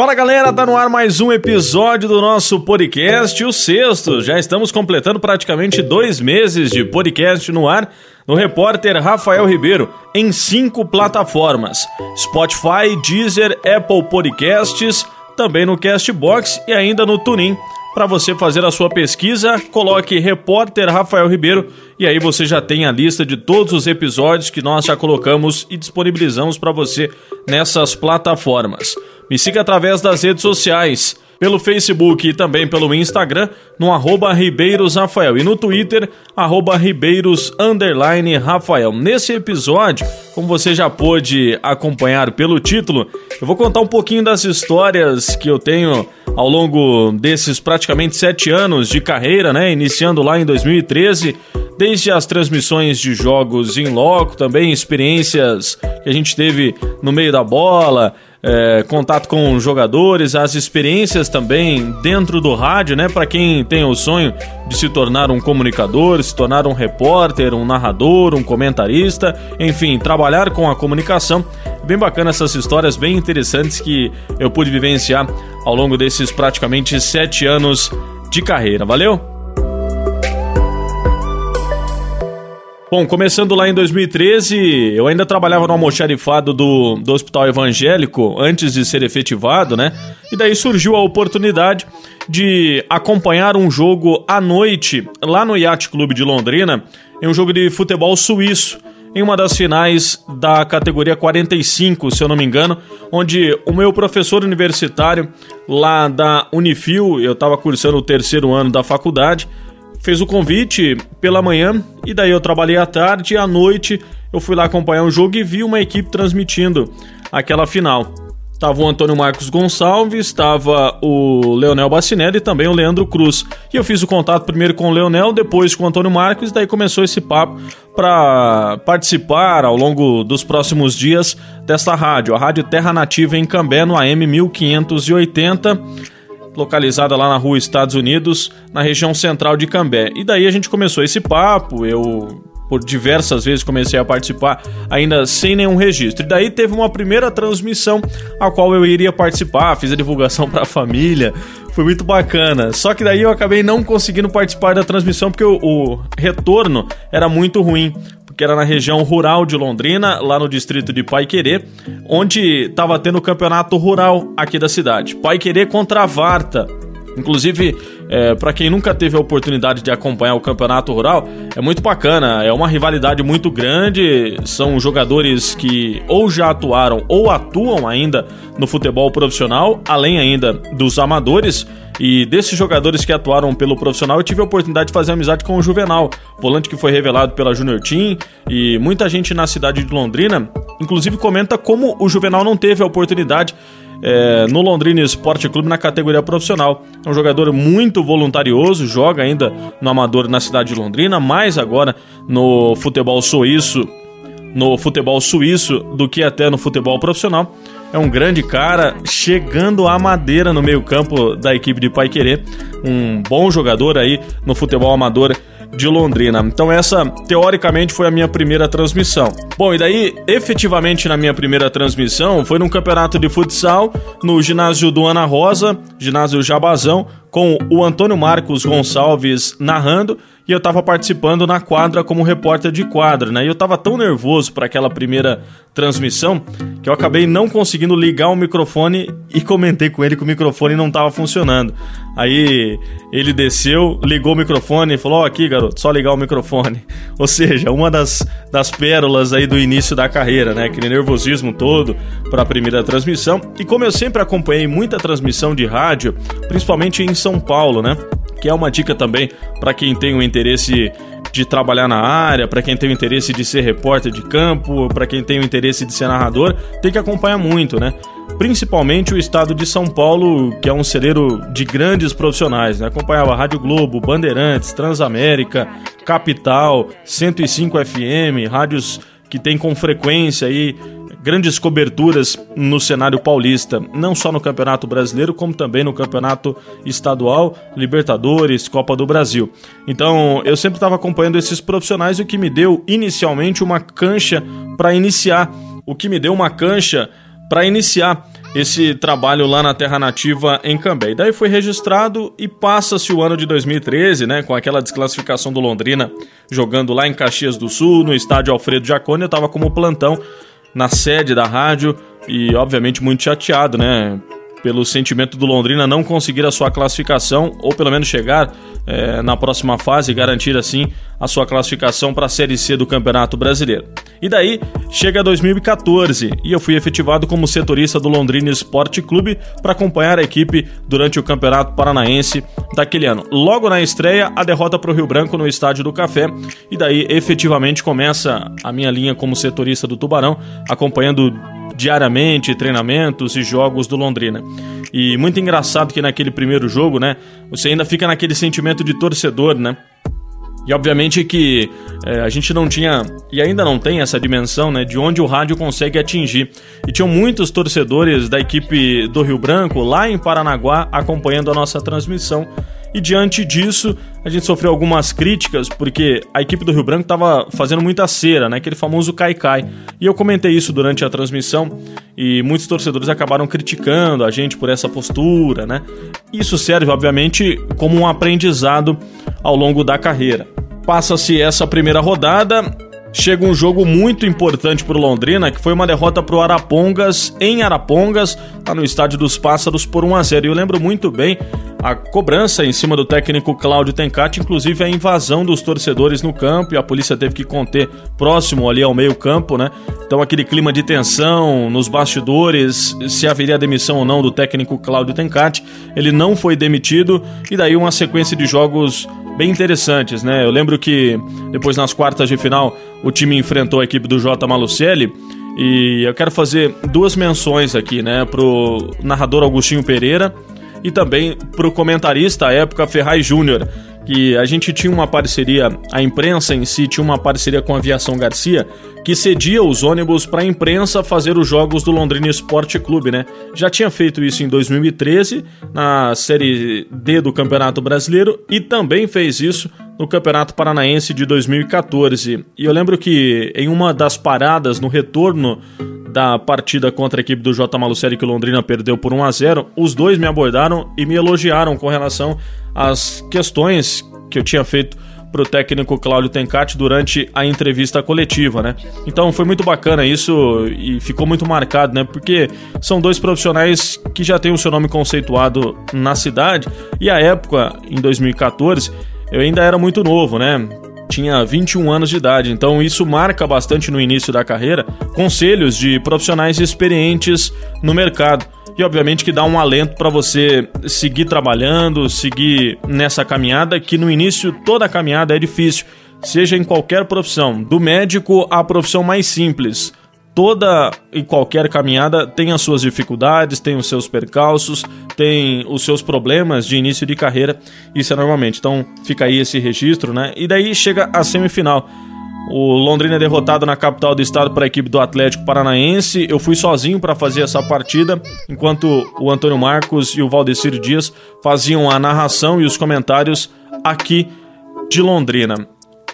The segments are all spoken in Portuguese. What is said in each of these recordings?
Fala galera, tá no ar mais um episódio do nosso podcast, o sexto. Já estamos completando praticamente dois meses de podcast no ar. No repórter Rafael Ribeiro, em cinco plataformas: Spotify, Deezer, Apple Podcasts, também no Castbox e ainda no TuneIn. Para você fazer a sua pesquisa, coloque repórter Rafael Ribeiro e aí você já tem a lista de todos os episódios que nós já colocamos e disponibilizamos para você nessas plataformas. Me siga através das redes sociais, pelo Facebook e também pelo Instagram, no arroba Ribeiros Rafael e no Twitter, arroba. Nesse episódio, como você já pôde acompanhar pelo título, eu vou contar um pouquinho das histórias que eu tenho ao longo desses praticamente sete anos de carreira, né? Iniciando lá em 2013 desde as transmissões de jogos em loco, também experiências que a gente teve no meio da bola, é, contato com jogadores, as experiências também dentro do rádio, né? Para quem tem o sonho de se tornar um comunicador, se tornar um repórter, um narrador, um comentarista, enfim, trabalhar com a comunicação. Bem bacana essas histórias, bem interessantes que eu pude vivenciar ao longo desses praticamente sete anos de carreira. Valeu? Bom, começando lá em 2013, eu ainda trabalhava no almoxarifado do, do Hospital Evangélico antes de ser efetivado, né? E daí surgiu a oportunidade de acompanhar um jogo à noite lá no Yacht Clube de Londrina, em um jogo de futebol suíço em uma das finais da categoria 45, se eu não me engano, onde o meu professor universitário lá da Unifil, eu estava cursando o terceiro ano da faculdade, fez o convite pela manhã e daí eu trabalhei à tarde e à noite eu fui lá acompanhar o jogo e vi uma equipe transmitindo aquela final. Tava o Antônio Marcos Gonçalves, estava o Leonel Bacinelli e também o Leandro Cruz. E eu fiz o contato primeiro com o Leonel, depois com o Antônio Marcos, daí começou esse papo para participar ao longo dos próximos dias desta rádio, a Rádio Terra Nativa em Cambé, no AM 1580 localizada lá na rua Estados Unidos, na região central de Cambé. E daí a gente começou esse papo, eu por diversas vezes comecei a participar, ainda sem nenhum registro. E daí teve uma primeira transmissão a qual eu iria participar, fiz a divulgação para a família, foi muito bacana. Só que daí eu acabei não conseguindo participar da transmissão porque o, o retorno era muito ruim que era na região rural de Londrina, lá no distrito de Paiquerê, onde estava tendo o campeonato rural aqui da cidade. Paiquerê contra a Varta. Inclusive, é, para quem nunca teve a oportunidade de acompanhar o campeonato rural, é muito bacana. É uma rivalidade muito grande. São jogadores que ou já atuaram ou atuam ainda no futebol profissional, além ainda dos amadores. E desses jogadores que atuaram pelo profissional, eu tive a oportunidade de fazer amizade com o Juvenal, volante que foi revelado pela Junior Team. E muita gente na cidade de Londrina, inclusive, comenta como o Juvenal não teve a oportunidade é, no Londrina Esporte Clube na categoria profissional. É um jogador muito voluntarioso, joga ainda no amador na cidade de Londrina, mais agora no futebol suíço, no futebol suíço do que até no futebol profissional é um grande cara, chegando à madeira no meio-campo da equipe de Pai Querer. Um bom jogador aí no futebol amador de Londrina. Então essa teoricamente foi a minha primeira transmissão. Bom, e daí efetivamente na minha primeira transmissão foi num campeonato de futsal no ginásio do Ana Rosa, ginásio Jabazão, com o Antônio Marcos Gonçalves narrando e eu estava participando na quadra como repórter de quadra, né? E eu estava tão nervoso para aquela primeira transmissão que eu acabei não conseguindo ligar o microfone e comentei com ele que o microfone não estava funcionando. Aí ele desceu, ligou o microfone e falou: Ó, oh, aqui, garoto, só ligar o microfone. Ou seja, uma das, das pérolas aí do início da carreira, né? Aquele nervosismo todo para a primeira transmissão. E como eu sempre acompanhei muita transmissão de rádio, principalmente em São Paulo, né? Que é uma dica também para quem tem o interesse de trabalhar na área, para quem tem o interesse de ser repórter de campo, para quem tem o interesse de ser narrador, tem que acompanhar muito, né? Principalmente o estado de São Paulo, que é um celeiro de grandes profissionais, né? Acompanhava Rádio Globo, Bandeirantes, Transamérica, Capital, 105 FM, rádios que tem com frequência aí grandes coberturas no cenário paulista, não só no Campeonato Brasileiro, como também no Campeonato Estadual, Libertadores, Copa do Brasil. Então, eu sempre estava acompanhando esses profissionais, o que me deu inicialmente uma cancha para iniciar, o que me deu uma cancha para iniciar esse trabalho lá na Terra Nativa em Cambé. E daí foi registrado e passa-se o ano de 2013, né, com aquela desclassificação do Londrina jogando lá em Caxias do Sul, no estádio Alfredo Jaconi, eu tava como plantão na sede da rádio e obviamente muito chateado, né, pelo sentimento do Londrina não conseguir a sua classificação, ou pelo menos chegar é, na próxima fase e garantir assim a sua classificação para a Série C do Campeonato Brasileiro. E daí chega 2014 e eu fui efetivado como setorista do Londrina Esporte Clube para acompanhar a equipe durante o Campeonato Paranaense daquele ano. Logo na estreia, a derrota para o Rio Branco no Estádio do Café, e daí efetivamente começa a minha linha como setorista do Tubarão, acompanhando diariamente treinamentos e jogos do Londrina. E muito engraçado que naquele primeiro jogo, né, você ainda fica naquele sentimento de torcedor, né? E obviamente que é, a gente não tinha e ainda não tem essa dimensão né, de onde o rádio consegue atingir. E tinham muitos torcedores da equipe do Rio Branco lá em Paranaguá acompanhando a nossa transmissão. E diante disso, a gente sofreu algumas críticas porque a equipe do Rio Branco estava fazendo muita cera, né? Aquele famoso cai-cai. E eu comentei isso durante a transmissão e muitos torcedores acabaram criticando a gente por essa postura, né? Isso serve, obviamente, como um aprendizado ao longo da carreira. Passa-se essa primeira rodada, chega um jogo muito importante para Londrina, que foi uma derrota para o Arapongas em Arapongas, lá no Estádio dos Pássaros por 1 a 0. E eu lembro muito bem a cobrança em cima do técnico Cláudio Tencati, inclusive a invasão dos torcedores no campo e a polícia teve que conter próximo ali ao meio-campo, né? Então aquele clima de tensão nos bastidores, se haveria demissão ou não do técnico Cláudio Tencati, ele não foi demitido e daí uma sequência de jogos bem interessantes, né? Eu lembro que depois nas quartas de final o time enfrentou a equipe do J. Malucelli. E eu quero fazer duas menções aqui, né, pro narrador Augustinho Pereira e também pro comentarista à época Ferraz Júnior, que a gente tinha uma parceria, a imprensa em si tinha uma parceria com a Aviação Garcia, que cedia os ônibus para a imprensa fazer os jogos do Londrina Esporte Clube, né? Já tinha feito isso em 2013, na Série D do Campeonato Brasileiro, e também fez isso no Campeonato Paranaense de 2014. E eu lembro que em uma das paradas no retorno da partida contra a equipe do J. Malucelli que o Londrina perdeu por 1 a 0, os dois me abordaram e me elogiaram com relação às questões que eu tinha feito pro técnico Cláudio Tencati durante a entrevista coletiva, né? Então foi muito bacana isso e ficou muito marcado, né? Porque são dois profissionais que já têm o seu nome conceituado na cidade e a época, em 2014, eu ainda era muito novo, né? tinha 21 anos de idade, então isso marca bastante no início da carreira conselhos de profissionais experientes no mercado. E obviamente que dá um alento para você seguir trabalhando, seguir nessa caminhada, que no início toda caminhada é difícil, seja em qualquer profissão, do médico à profissão mais simples toda e qualquer caminhada tem as suas dificuldades, tem os seus percalços, tem os seus problemas de início de carreira, isso é normalmente. Então fica aí esse registro, né? E daí chega a semifinal. O Londrina é derrotado na capital do estado para a equipe do Atlético Paranaense. Eu fui sozinho para fazer essa partida, enquanto o Antônio Marcos e o Valdecir Dias faziam a narração e os comentários aqui de Londrina.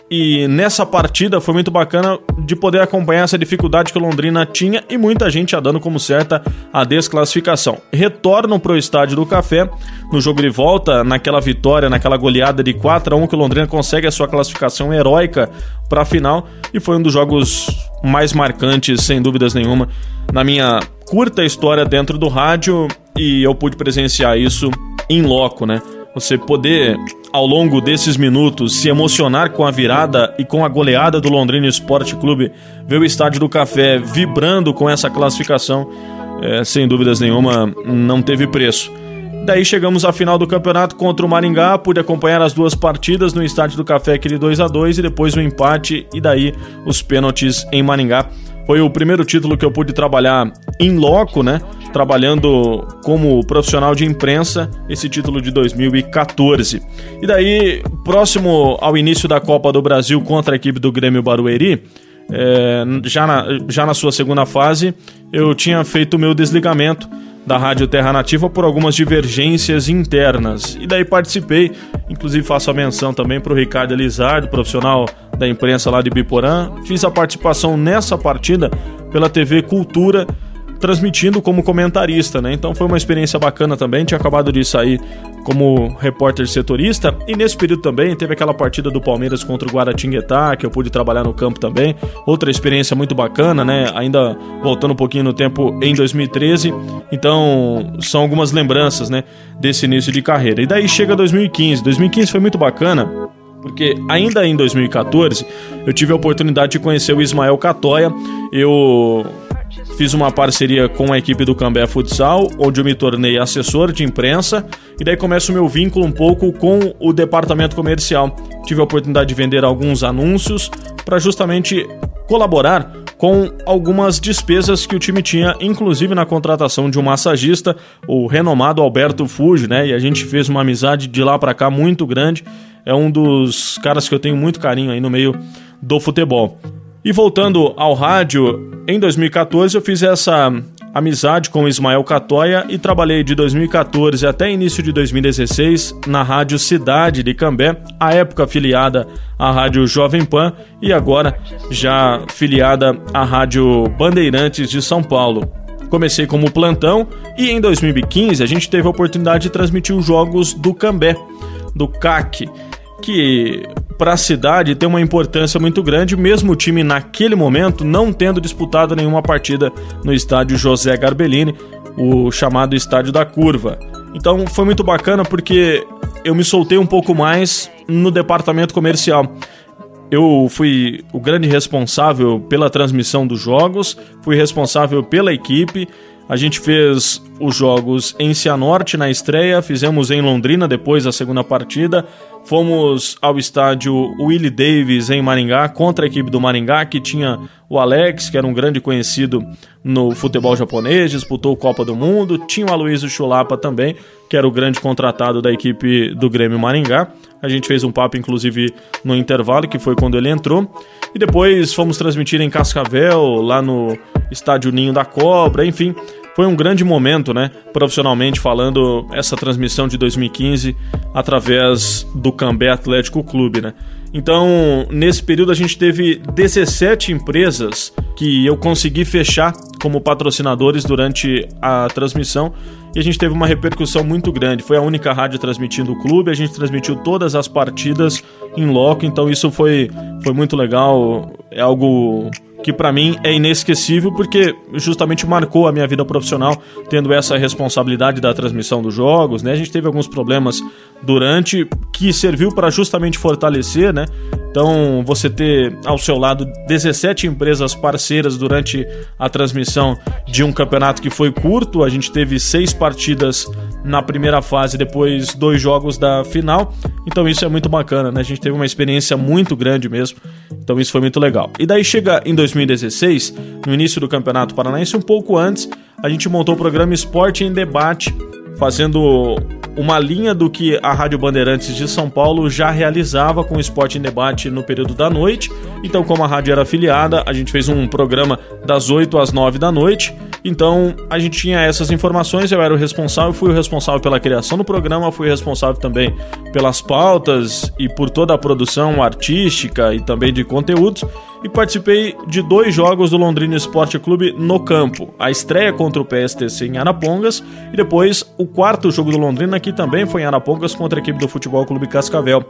E nessa partida foi muito bacana de poder acompanhar essa dificuldade que o Londrina tinha e muita gente já dando como certa a desclassificação. Retornam para o estádio do Café no jogo de volta, naquela vitória, naquela goleada de 4 a 1 que o Londrina consegue a sua classificação heróica para a final e foi um dos jogos mais marcantes, sem dúvidas nenhuma, na minha curta história dentro do rádio e eu pude presenciar isso em loco, né? Você poder ao longo desses minutos, se emocionar com a virada e com a goleada do Londrina Esporte Clube, ver o Estádio do Café vibrando com essa classificação, é, sem dúvidas nenhuma, não teve preço. Daí chegamos à final do campeonato contra o Maringá, pude acompanhar as duas partidas no Estádio do Café, aquele 2 a 2 e depois o empate e daí os pênaltis em Maringá. Foi o primeiro título que eu pude trabalhar em loco, né? Trabalhando como profissional de imprensa, esse título de 2014. E daí, próximo ao início da Copa do Brasil contra a equipe do Grêmio Barueri, é, já, na, já na sua segunda fase, eu tinha feito o meu desligamento da Rádio Terra Nativa por algumas divergências internas. E daí participei, inclusive faço a menção também para o Ricardo Elizardo, profissional da imprensa lá de Biporã. Fiz a participação nessa partida pela TV Cultura transmitindo como comentarista, né? Então foi uma experiência bacana também. Tinha acabado de sair como repórter setorista e nesse período também teve aquela partida do Palmeiras contra o Guaratinguetá, que eu pude trabalhar no campo também. Outra experiência muito bacana, né? Ainda voltando um pouquinho no tempo em 2013. Então, são algumas lembranças, né, desse início de carreira. E daí chega 2015. 2015 foi muito bacana porque ainda em 2014 eu tive a oportunidade de conhecer o Ismael Catoia. Eu fiz uma parceria com a equipe do Cambé Futsal, onde eu me tornei assessor de imprensa, e daí começa o meu vínculo um pouco com o departamento comercial. Tive a oportunidade de vender alguns anúncios para justamente colaborar com algumas despesas que o time tinha, inclusive na contratação de um massagista, o renomado Alberto Fuji, né? E a gente fez uma amizade de lá para cá muito grande é um dos caras que eu tenho muito carinho aí no meio do futebol. E voltando ao rádio, em 2014 eu fiz essa amizade com Ismael Catoia e trabalhei de 2014 até início de 2016 na Rádio Cidade de Cambé, à época filiada à Rádio Jovem Pan e agora já filiada à Rádio Bandeirantes de São Paulo. Comecei como plantão e em 2015 a gente teve a oportunidade de transmitir os jogos do Cambé, do CAC que para a cidade tem uma importância muito grande, mesmo o time naquele momento não tendo disputado nenhuma partida no estádio José Garbellini, o chamado Estádio da Curva. Então foi muito bacana porque eu me soltei um pouco mais no departamento comercial. Eu fui o grande responsável pela transmissão dos jogos, fui responsável pela equipe. A gente fez os jogos em Cianorte na estreia, fizemos em Londrina depois a segunda partida, Fomos ao estádio Willie Davis em Maringá contra a equipe do Maringá, que tinha o Alex, que era um grande conhecido no futebol japonês, disputou Copa do Mundo. Tinha o Aloysio Chulapa também, que era o grande contratado da equipe do Grêmio Maringá. A gente fez um papo, inclusive, no intervalo, que foi quando ele entrou. E depois fomos transmitir em Cascavel, lá no estádio Ninho da Cobra, enfim foi um grande momento, né, profissionalmente falando, essa transmissão de 2015 através do Cambé Atlético Clube, né? Então, nesse período a gente teve 17 empresas que eu consegui fechar como patrocinadores durante a transmissão e a gente teve uma repercussão muito grande. Foi a única rádio transmitindo o clube, a gente transmitiu todas as partidas em loco, então isso foi, foi muito legal, é algo que para mim é inesquecível porque justamente marcou a minha vida profissional tendo essa responsabilidade da transmissão dos jogos, né? A gente teve alguns problemas durante que serviu para justamente fortalecer, né? Então, você ter ao seu lado 17 empresas parceiras durante a transmissão de um campeonato que foi curto, a gente teve seis partidas na primeira fase, depois dois jogos da final. Então, isso é muito bacana, né? A gente teve uma experiência muito grande mesmo. Então, isso foi muito legal. E daí chega em 2016, no início do Campeonato Paranaense, um pouco antes, a gente montou o programa Esporte em Debate fazendo uma linha do que a Rádio Bandeirantes de São Paulo já realizava com o Esporte em Debate no período da noite. Então, como a rádio era afiliada, a gente fez um programa das 8 às 9 da noite. Então, a gente tinha essas informações, eu era o responsável, fui o responsável pela criação do programa, fui responsável também pelas pautas e por toda a produção artística e também de conteúdos e participei de dois jogos do Londrina Esporte Clube no campo. A estreia contra o PSTC em Arapongas e depois o quarto jogo do Londrina que também foi em Arapongas contra a equipe do Futebol Clube Cascavel.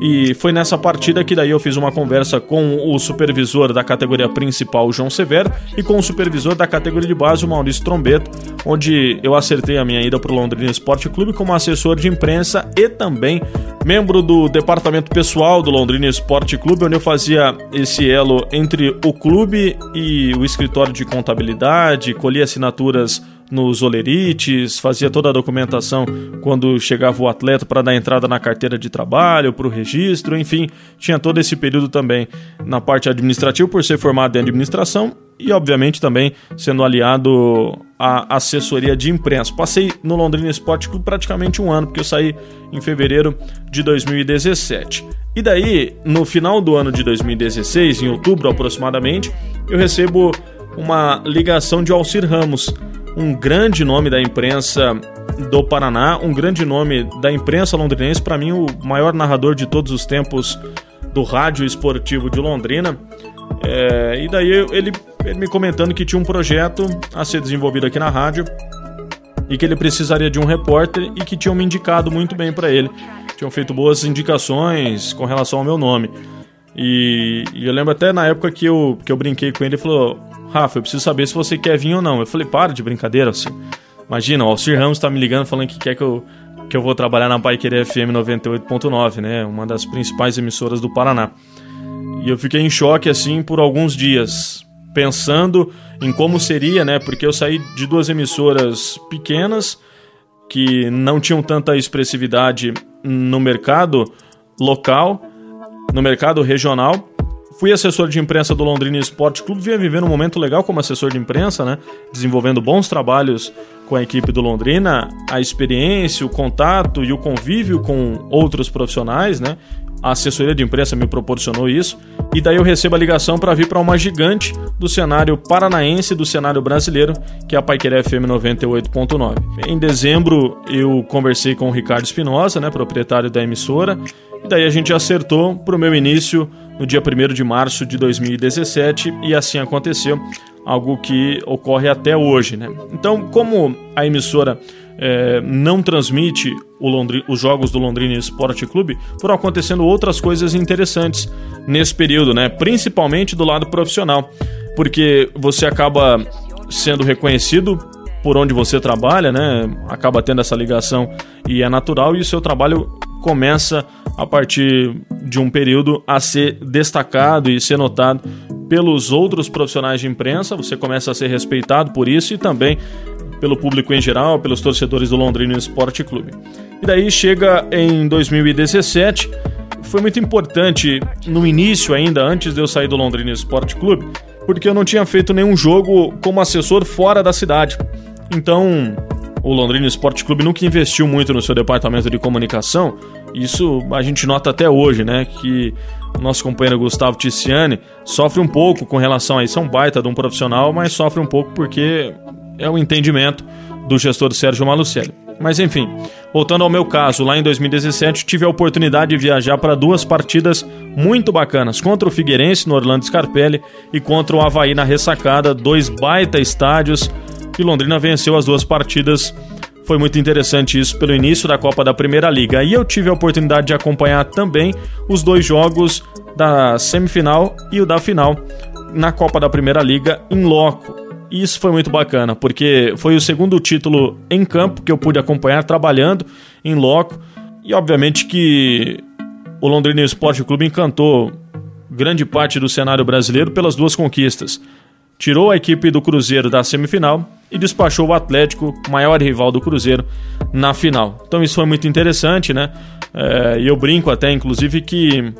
E foi nessa partida que daí eu fiz uma conversa com o supervisor da categoria principal, João Severo, e com o supervisor da categoria de base, o Maurício Trombeto, onde eu acertei a minha ida para o Londrina Esporte Clube como assessor de imprensa e também membro do departamento pessoal do Londrina Esporte Clube, onde eu fazia esse elo entre o clube e o escritório de contabilidade, colhia assinaturas nos olerites, fazia toda a documentação quando chegava o atleta para dar entrada na carteira de trabalho, para o registro, enfim, tinha todo esse período também na parte administrativa por ser formado em administração e obviamente também sendo aliado à assessoria de imprensa. Passei no Londrina Esporte Clube praticamente um ano, porque eu saí em fevereiro de 2017. E daí, no final do ano de 2016, em outubro aproximadamente, eu recebo uma ligação de Alcir Ramos, um grande nome da imprensa do Paraná, um grande nome da imprensa londrinense, para mim o maior narrador de todos os tempos do rádio esportivo de Londrina. É, e daí ele ele me comentando que tinha um projeto a ser desenvolvido aqui na rádio e que ele precisaria de um repórter e que tinham me indicado muito bem para ele. Tinham feito boas indicações com relação ao meu nome. E, e, eu lembro até na época que eu, que eu brinquei com ele, ele falou: Rafa, eu preciso saber se você quer vir ou não. Eu falei: para de brincadeira, assim. Imagina, o Alcir Ramos tá me ligando falando que quer que eu, que eu vou trabalhar na Paiquerê FM 98.9, né? Uma das principais emissoras do Paraná. E eu fiquei em choque, assim, por alguns dias, pensando em como seria, né? Porque eu saí de duas emissoras pequenas que não tinham tanta expressividade no mercado local, no mercado regional. Fui assessor de imprensa do Londrina Esporte Clube, vinha vivendo um momento legal como assessor de imprensa, né? Desenvolvendo bons trabalhos com a equipe do Londrina, a experiência, o contato e o convívio com outros profissionais, né? A assessoria de imprensa me proporcionou isso. E daí eu recebo a ligação para vir para uma gigante do cenário paranaense do cenário brasileiro, que é a Paiqueré FM 98.9. Em dezembro eu conversei com o Ricardo Espinosa, né, proprietário da emissora, e daí a gente acertou para o meu início no dia 1 de março de 2017 e assim aconteceu, algo que ocorre até hoje. Né? Então, como a emissora é, não transmite os jogos do Londrina Esporte Clube, foram acontecendo outras coisas interessantes nesse período, né? principalmente do lado profissional, porque você acaba sendo reconhecido por onde você trabalha, né? acaba tendo essa ligação e é natural, e o seu trabalho começa a partir de um período a ser destacado e ser notado pelos outros profissionais de imprensa, você começa a ser respeitado por isso e também pelo público em geral, pelos torcedores do Londrina Esporte Clube. E daí chega em 2017, foi muito importante no início ainda, antes de eu sair do Londrina Esporte Clube, porque eu não tinha feito nenhum jogo como assessor fora da cidade. Então, o Londrina Esporte Clube nunca investiu muito no seu departamento de comunicação. Isso a gente nota até hoje, né? Que o nosso companheiro Gustavo Ticiani sofre um pouco com relação a isso. É um baita de um profissional, mas sofre um pouco porque é o entendimento do gestor Sérgio Malucelli. Mas enfim, voltando ao meu caso, lá em 2017 tive a oportunidade de viajar para duas partidas muito bacanas, contra o Figueirense no Orlando Scarpelli e contra o Havaí na Ressacada, dois baita estádios, e Londrina venceu as duas partidas. Foi muito interessante isso pelo início da Copa da Primeira Liga. E eu tive a oportunidade de acompanhar também os dois jogos da semifinal e o da final na Copa da Primeira Liga em loco. E isso foi muito bacana, porque foi o segundo título em campo que eu pude acompanhar trabalhando em loco. E obviamente que o Londrina Esporte Clube encantou grande parte do cenário brasileiro pelas duas conquistas. Tirou a equipe do Cruzeiro da semifinal e despachou o Atlético, maior rival do Cruzeiro, na final. Então isso foi muito interessante, né? É, e eu brinco até, inclusive, que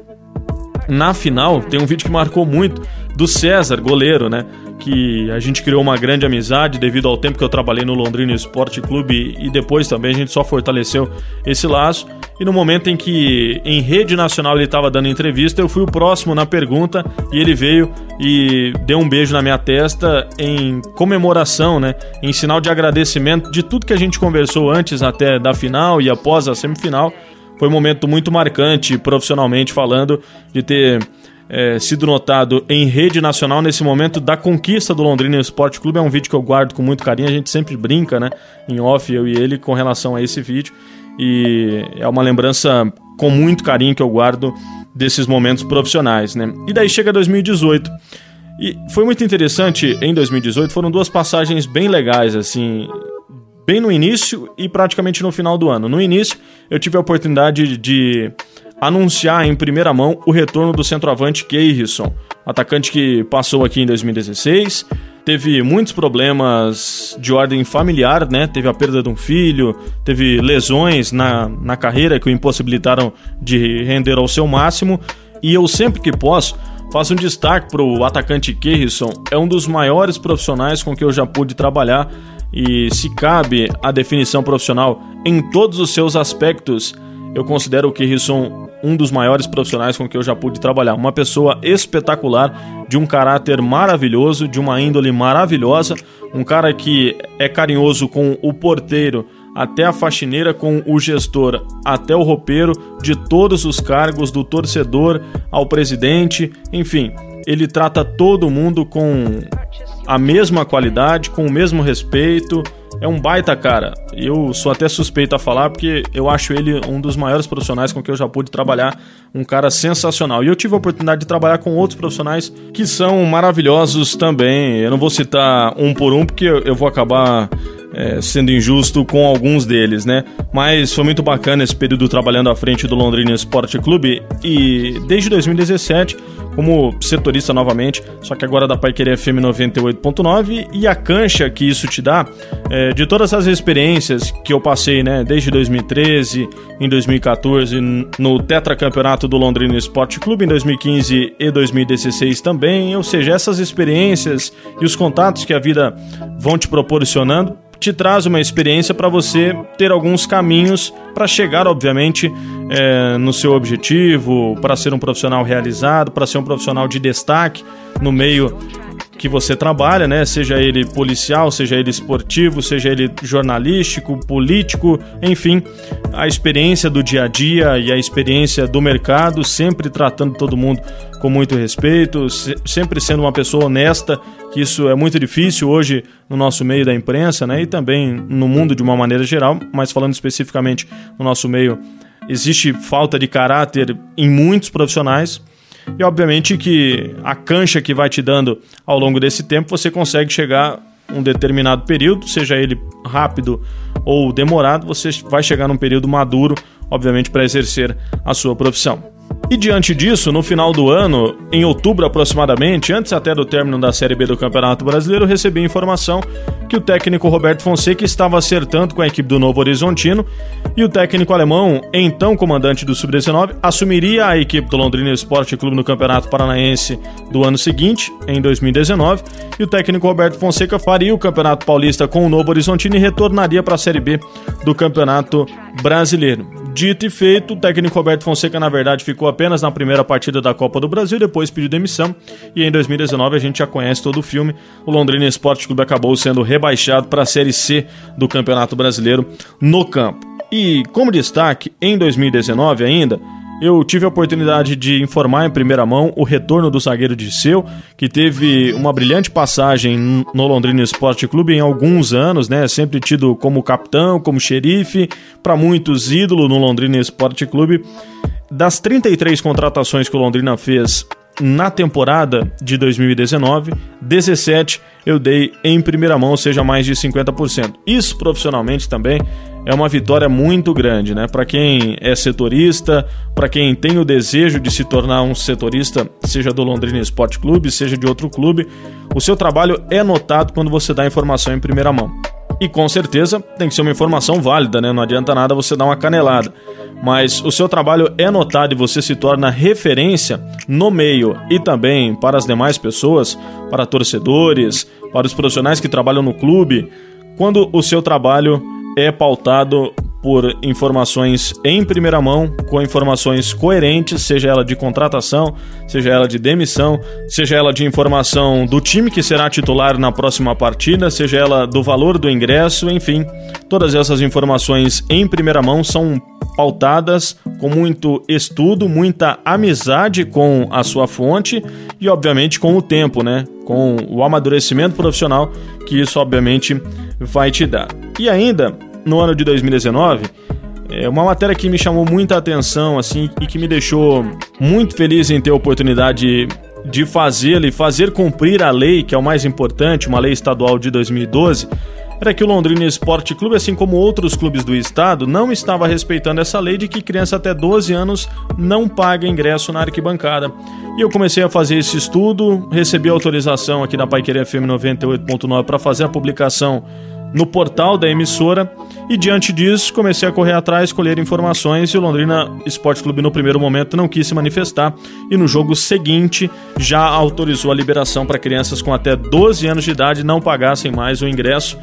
na final tem um vídeo que marcou muito do César, goleiro, né? Que a gente criou uma grande amizade devido ao tempo que eu trabalhei no Londrina Esporte Clube e depois também a gente só fortaleceu esse laço. E no momento em que em rede nacional ele estava dando entrevista, eu fui o próximo na pergunta e ele veio e deu um beijo na minha testa em comemoração, né? Em sinal de agradecimento de tudo que a gente conversou antes até da final e após a semifinal. Foi um momento muito marcante profissionalmente falando de ter é, sido notado em rede nacional nesse momento da conquista do Londrina Esporte Clube. É um vídeo que eu guardo com muito carinho, a gente sempre brinca, né? Em off, eu e ele, com relação a esse vídeo. E é uma lembrança com muito carinho que eu guardo desses momentos profissionais, né? E daí chega 2018. E foi muito interessante em 2018, foram duas passagens bem legais, assim, bem no início e praticamente no final do ano. No início, eu tive a oportunidade de anunciar em primeira mão o retorno do centroavante Keirson, atacante que passou aqui em 2016, teve muitos problemas de ordem familiar, né? Teve a perda de um filho, teve lesões na, na carreira que o impossibilitaram de render ao seu máximo. E eu sempre que posso faço um destaque para o atacante Keirson, é um dos maiores profissionais com que eu já pude trabalhar e se cabe a definição profissional em todos os seus aspectos, eu considero o Keirson um dos maiores profissionais com que eu já pude trabalhar. Uma pessoa espetacular, de um caráter maravilhoso, de uma índole maravilhosa, um cara que é carinhoso com o porteiro, até a faxineira com o gestor, até o roupeiro, de todos os cargos, do torcedor ao presidente, enfim, ele trata todo mundo com a mesma qualidade, com o mesmo respeito. É um baita cara. Eu sou até suspeito a falar porque eu acho ele um dos maiores profissionais com que eu já pude trabalhar. Um cara sensacional. E eu tive a oportunidade de trabalhar com outros profissionais que são maravilhosos também. Eu não vou citar um por um porque eu vou acabar é, sendo injusto com alguns deles, né? Mas foi muito bacana esse período trabalhando à frente do Londrina Esporte Clube e desde 2017 como setorista novamente, só que agora da Paiqueria FM 98.9 e a cancha que isso te dá é, de todas as experiências que eu passei, né, desde 2013, em 2014 no tetracampeonato do Londrina Esporte Clube, em 2015 e 2016 também, ou seja, essas experiências e os contatos que a vida vão te proporcionando te traz uma experiência para você ter alguns caminhos para chegar, obviamente, é, no seu objetivo, para ser um profissional realizado, para ser um profissional de destaque no meio que você trabalha, né? Seja ele policial, seja ele esportivo, seja ele jornalístico, político, enfim, a experiência do dia a dia e a experiência do mercado, sempre tratando todo mundo com muito respeito, sempre sendo uma pessoa honesta, que isso é muito difícil hoje no nosso meio da imprensa, né? E também no mundo de uma maneira geral, mas falando especificamente no nosso meio, existe falta de caráter em muitos profissionais e obviamente que a cancha que vai te dando ao longo desse tempo, você consegue chegar um determinado período, seja ele rápido ou demorado, você vai chegar num período maduro, obviamente, para exercer a sua profissão. E diante disso, no final do ano, em outubro aproximadamente, antes até do término da Série B do Campeonato Brasileiro, recebi informação que o técnico Roberto Fonseca estava acertando com a equipe do Novo Horizontino e o técnico alemão, então comandante do Sub-19, assumiria a equipe do Londrina Esporte Clube no Campeonato Paranaense do ano seguinte, em 2019, e o técnico Roberto Fonseca faria o Campeonato Paulista com o Novo Horizontino e retornaria para a Série B do Campeonato Brasileiro. Dito e feito, o técnico Roberto Fonseca, na verdade, ficou apenas na primeira partida da Copa do Brasil, depois pediu demissão. E em 2019 a gente já conhece todo o filme. O Londrina Esporte Clube acabou sendo rebaixado para a Série C do Campeonato Brasileiro no campo. E como destaque, em 2019 ainda, eu tive a oportunidade de informar em primeira mão o retorno do zagueiro Disseu, que teve uma brilhante passagem no Londrina Esporte Clube em alguns anos, né? Sempre tido como capitão, como xerife, para muitos ídolo no Londrina Esporte Clube. Das 33 contratações que o Londrina fez na temporada de 2019, 17 eu dei em primeira mão, ou seja, mais de 50%. Isso profissionalmente também é uma vitória muito grande, né? Para quem é setorista, para quem tem o desejo de se tornar um setorista, seja do Londrina Esporte Clube, seja de outro clube, o seu trabalho é notado quando você dá informação em primeira mão. E com certeza tem que ser uma informação válida, né? Não adianta nada você dar uma canelada. Mas o seu trabalho é notado e você se torna referência no meio e também para as demais pessoas, para torcedores, para os profissionais que trabalham no clube, quando o seu trabalho é pautado por informações em primeira mão, com informações coerentes, seja ela de contratação, seja ela de demissão, seja ela de informação do time que será titular na próxima partida, seja ela do valor do ingresso, enfim, todas essas informações em primeira mão são pautadas com muito estudo, muita amizade com a sua fonte e, obviamente, com o tempo, né? Com o amadurecimento profissional que isso, obviamente, vai te dar. E ainda, no ano de 2019, é uma matéria que me chamou muita atenção assim e que me deixou muito feliz em ter a oportunidade de fazê-la e fazer cumprir a lei, que é o mais importante, uma lei estadual de 2012, era que o Londrina Esporte Clube, assim como outros clubes do estado, não estava respeitando essa lei de que criança até 12 anos não paga ingresso na arquibancada. E eu comecei a fazer esse estudo, recebi autorização aqui da Paiqueria FM 98.9 para fazer a publicação no portal da emissora e diante disso comecei a correr atrás, colher informações e o Londrina Esporte Clube no primeiro momento não quis se manifestar. E no jogo seguinte já autorizou a liberação para crianças com até 12 anos de idade não pagassem mais o ingresso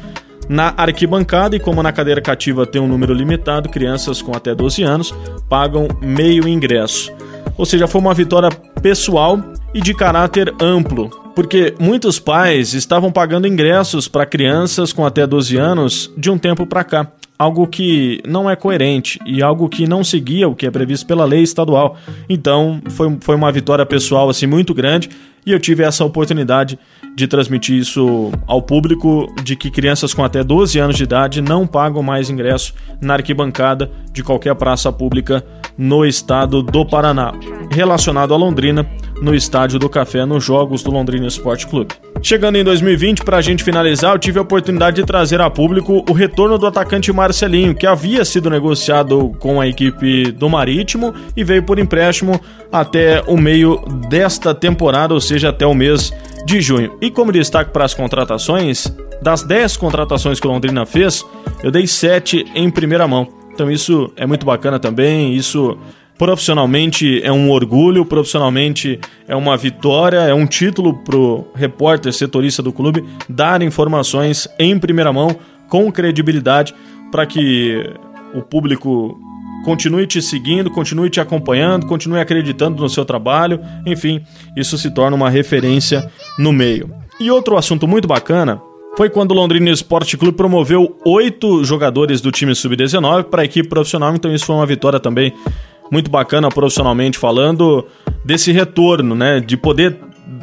na arquibancada. E como na cadeira cativa tem um número limitado, crianças com até 12 anos pagam meio ingresso. Ou seja, foi uma vitória pessoal e de caráter amplo, porque muitos pais estavam pagando ingressos para crianças com até 12 anos de um tempo para cá. Algo que não é coerente e algo que não seguia o que é previsto pela lei estadual. Então, foi, foi uma vitória pessoal assim muito grande e eu tive essa oportunidade de transmitir isso ao público de que crianças com até 12 anos de idade não pagam mais ingresso na arquibancada de qualquer praça pública no estado do Paraná, relacionado a Londrina, no estádio do Café nos jogos do Londrina Esporte Clube. Chegando em 2020, para a gente finalizar, eu tive a oportunidade de trazer a público o retorno do atacante Marcelinho, que havia sido negociado com a equipe do Marítimo e veio por empréstimo até o meio desta temporada, ou seja, até o mês de junho. E como destaque para as contratações, das 10 contratações que o Londrina fez, eu dei 7 em primeira mão. Então isso é muito bacana também, isso profissionalmente é um orgulho, profissionalmente é uma vitória, é um título pro repórter setorista do clube dar informações em primeira mão com credibilidade para que o público continue te seguindo, continue te acompanhando, continue acreditando no seu trabalho, enfim, isso se torna uma referência no meio. E outro assunto muito bacana foi quando o Londrina Esporte Clube promoveu oito jogadores do time sub-19 para a equipe profissional, então isso foi uma vitória também muito bacana profissionalmente falando desse retorno, né, de poder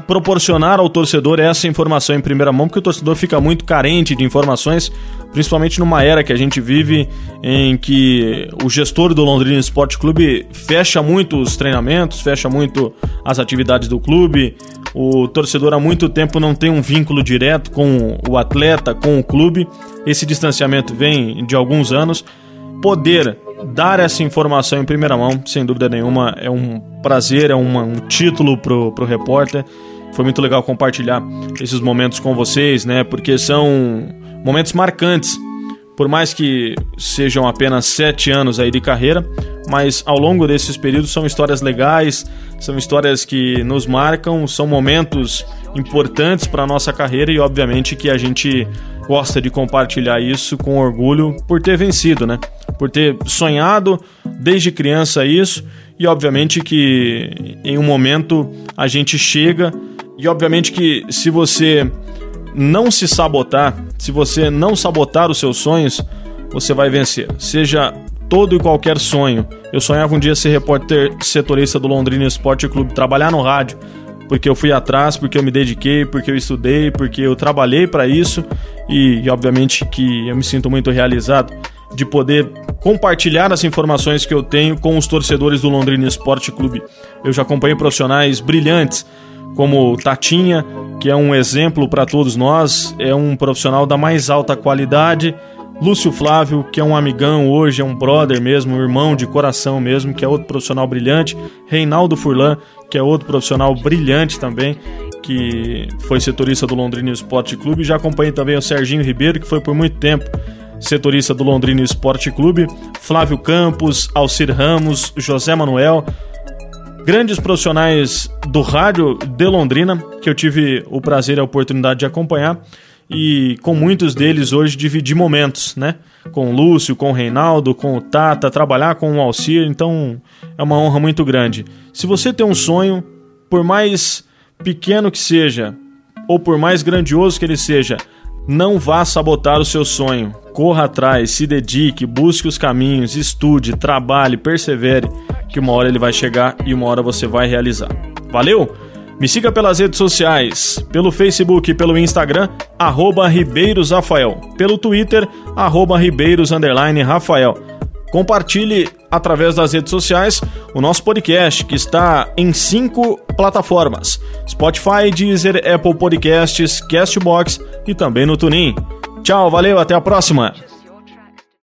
proporcionar ao torcedor essa informação em primeira mão, porque o torcedor fica muito carente de informações, principalmente numa era que a gente vive em que o gestor do Londrina Esporte Clube fecha muito os treinamentos, fecha muito as atividades do clube. O torcedor há muito tempo não tem um vínculo direto com o atleta, com o clube. Esse distanciamento vem de alguns anos. Poder dar essa informação em primeira mão, sem dúvida nenhuma, é um prazer, é uma, um título pro, pro repórter. Foi muito legal compartilhar esses momentos com vocês, né? Porque são momentos marcantes. Por mais que sejam apenas sete anos aí de carreira, mas ao longo desses períodos são histórias legais, são histórias que nos marcam, são momentos importantes para a nossa carreira e obviamente que a gente gosta de compartilhar isso com orgulho por ter vencido, né? por ter sonhado desde criança isso e obviamente que em um momento a gente chega e obviamente que se você não se sabotar, se você não sabotar os seus sonhos, você vai vencer. Seja todo e qualquer sonho. Eu sonhava um dia ser repórter setorista do Londrina Esporte Clube, trabalhar no rádio, porque eu fui atrás, porque eu me dediquei, porque eu estudei, porque eu trabalhei para isso e, obviamente que eu me sinto muito realizado de poder compartilhar as informações que eu tenho com os torcedores do Londrina Esporte Clube. Eu já acompanhei profissionais brilhantes, como Tatinha, que é um exemplo para todos nós, é um profissional da mais alta qualidade. Lúcio Flávio, que é um amigão hoje, é um brother mesmo, um irmão de coração mesmo, que é outro profissional brilhante. Reinaldo Furlan, que é outro profissional brilhante também, que foi setorista do Londrina Esporte Clube. Já acompanhei também o Serginho Ribeiro, que foi por muito tempo setorista do Londrina Esporte Clube, Flávio Campos, Alcir Ramos, José Manuel, grandes profissionais do rádio de Londrina, que eu tive o prazer e a oportunidade de acompanhar, e com muitos deles hoje dividi momentos, né? Com o Lúcio, com o Reinaldo, com o Tata, trabalhar com o Alcir, então é uma honra muito grande. Se você tem um sonho, por mais pequeno que seja, ou por mais grandioso que ele seja, não vá sabotar o seu sonho. Corra atrás, se dedique, busque os caminhos, estude, trabalhe, persevere, que uma hora ele vai chegar e uma hora você vai realizar. Valeu? Me siga pelas redes sociais, pelo Facebook e pelo Instagram, arroba RibeirosRafael, pelo Twitter, arroba Ribeiros Rafael. Compartilhe através das redes sociais o nosso podcast, que está em cinco plataformas: Spotify, Deezer, Apple Podcasts, Castbox e também no TuneIn. Tchau, valeu, até a próxima!